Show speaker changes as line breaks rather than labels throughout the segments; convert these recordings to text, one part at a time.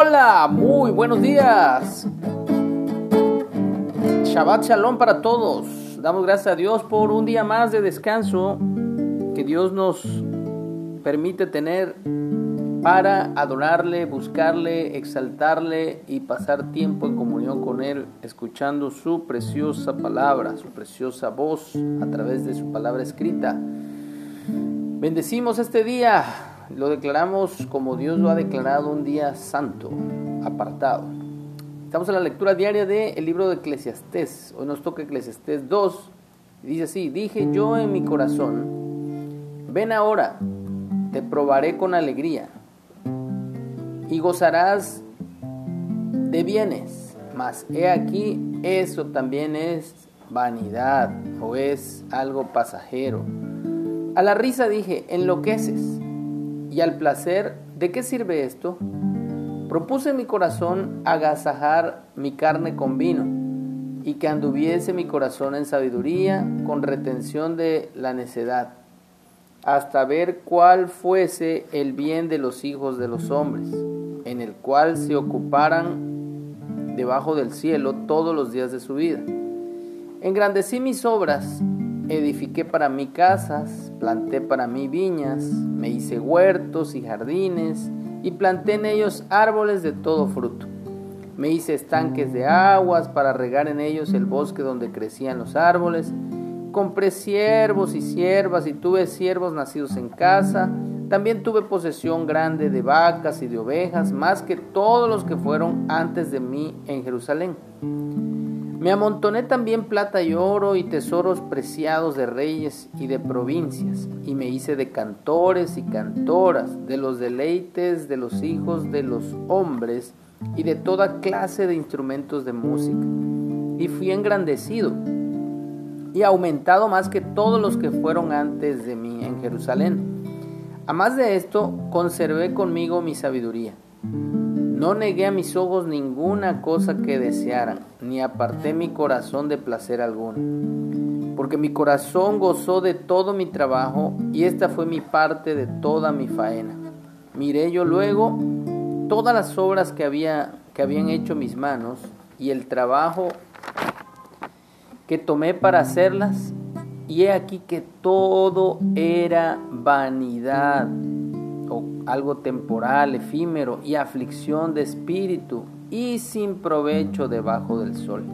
Hola, muy buenos días. Shabbat Shalom para todos. Damos gracias a Dios por un día más de descanso que Dios nos permite tener para adorarle, buscarle, exaltarle y pasar tiempo en comunión con Él, escuchando su preciosa palabra, su preciosa voz a través de su palabra escrita. Bendecimos este día, lo declaramos como Dios lo ha declarado un día santo, apartado. Estamos en la lectura diaria del libro de Eclesiastés. Hoy nos toca Eclesiastés 2. Dice así, dije yo en mi corazón, ven ahora, te probaré con alegría y gozarás de bienes. Mas he aquí, eso también es vanidad o es algo pasajero. A la risa dije, enloqueces. Y al placer, ¿de qué sirve esto? Propuse en mi corazón agasajar mi carne con vino y que anduviese mi corazón en sabiduría con retención de la necedad, hasta ver cuál fuese el bien de los hijos de los hombres en el cual se ocuparan debajo del cielo todos los días de su vida. Engrandecí mis obras, edifiqué para mí casas, planté para mí viñas, me hice huertos y jardines, y planté en ellos árboles de todo fruto. Me hice estanques de aguas para regar en ellos el bosque donde crecían los árboles. Compré siervos y siervas y tuve siervos nacidos en casa también tuve posesión grande de vacas y de ovejas, más que todos los que fueron antes de mí en Jerusalén. Me amontoné también plata y oro y tesoros preciados de reyes y de provincias, y me hice de cantores y cantoras, de los deleites de los hijos de los hombres y de toda clase de instrumentos de música. Y fui engrandecido y aumentado más que todos los que fueron antes de mí en Jerusalén. A más de esto, conservé conmigo mi sabiduría. No negué a mis ojos ninguna cosa que desearan, ni aparté mi corazón de placer alguno. Porque mi corazón gozó de todo mi trabajo y esta fue mi parte de toda mi faena. Miré yo luego todas las obras que, había, que habían hecho mis manos y el trabajo que tomé para hacerlas y he aquí que todo era vanidad o algo temporal, efímero y aflicción de espíritu y sin provecho debajo del sol.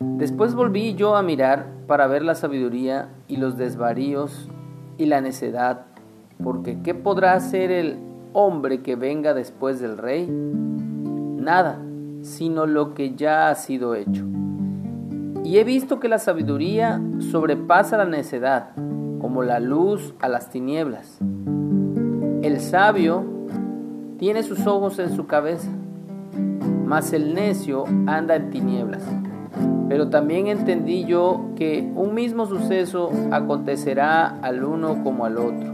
Después volví yo a mirar para ver la sabiduría y los desvaríos y la necedad, porque ¿qué podrá hacer el hombre que venga después del rey? Nada, sino lo que ya ha sido hecho. Y he visto que la sabiduría sobrepasa la necedad, como la luz a las tinieblas. Sabio tiene sus ojos en su cabeza, mas el necio anda en tinieblas. Pero también entendí yo que un mismo suceso acontecerá al uno como al otro.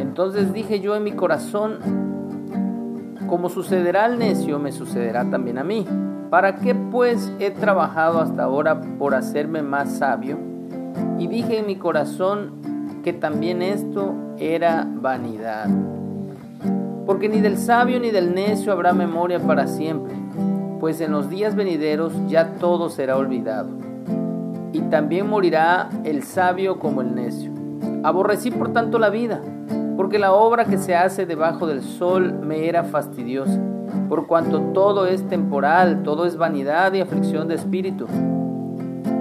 Entonces dije yo en mi corazón, como sucederá al necio, me sucederá también a mí. ¿Para qué pues he trabajado hasta ahora por hacerme más sabio? Y dije en mi corazón que también esto era vanidad. Porque ni del sabio ni del necio habrá memoria para siempre, pues en los días venideros ya todo será olvidado. Y también morirá el sabio como el necio. Aborrecí por tanto la vida, porque la obra que se hace debajo del sol me era fastidiosa por cuanto todo es temporal, todo es vanidad y aflicción de espíritu.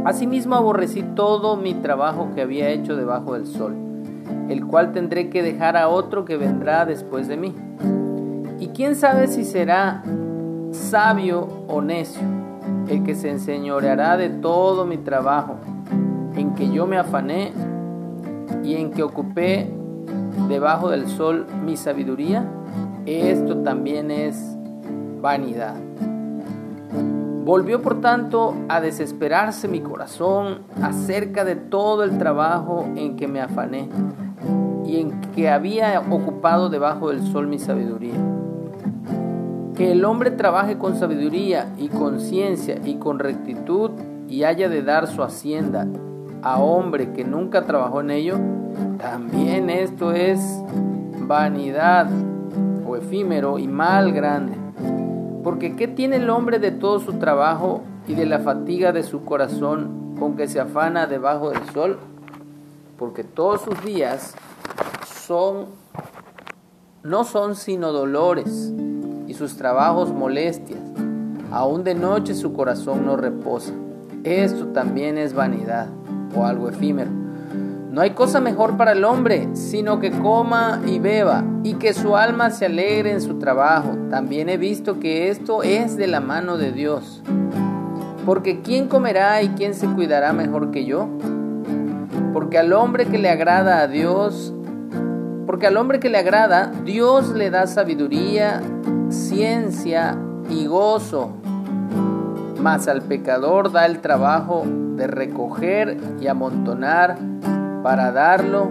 Asimismo aborrecí todo mi trabajo que había hecho debajo del sol, el cual tendré que dejar a otro que vendrá después de mí. Y quién sabe si será sabio o necio el que se enseñoreará de todo mi trabajo, en que yo me afané y en que ocupé debajo del sol mi sabiduría. Esto también es vanidad. Volvió por tanto a desesperarse mi corazón acerca de todo el trabajo en que me afané y en que había ocupado debajo del sol mi sabiduría. Que el hombre trabaje con sabiduría y con ciencia y con rectitud y haya de dar su hacienda a hombre que nunca trabajó en ello, también esto es vanidad efímero y mal grande. Porque ¿qué tiene el hombre de todo su trabajo y de la fatiga de su corazón con que se afana debajo del sol? Porque todos sus días son no son sino dolores y sus trabajos molestias. Aún de noche su corazón no reposa. Esto también es vanidad o algo efímero. No hay cosa mejor para el hombre, sino que coma y beba, y que su alma se alegre en su trabajo. También he visto que esto es de la mano de Dios. Porque ¿quién comerá y quién se cuidará mejor que yo? Porque al hombre que le agrada a Dios, porque al hombre que le agrada, Dios le da sabiduría, ciencia y gozo. Mas al pecador da el trabajo de recoger y amontonar para darlo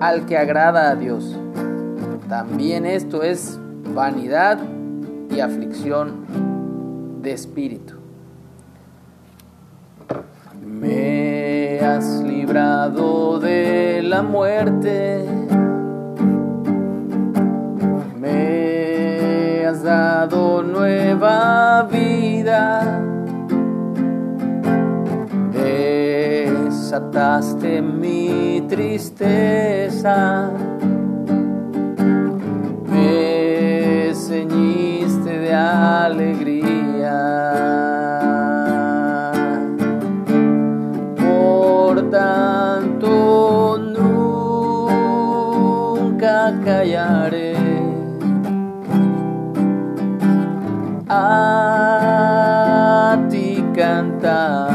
al que agrada a Dios. También esto es vanidad y aflicción de espíritu. Me has librado de la muerte, me has dado nueva vida desataste mi tristeza, me ceñiste de alegría. Por tanto, nunca callaré. A ti cantaré.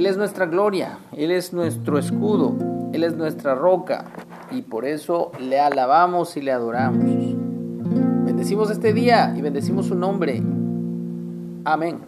Él es nuestra gloria, Él es nuestro escudo, Él es nuestra roca y por eso le alabamos y le adoramos. Bendecimos este día y bendecimos su nombre. Amén.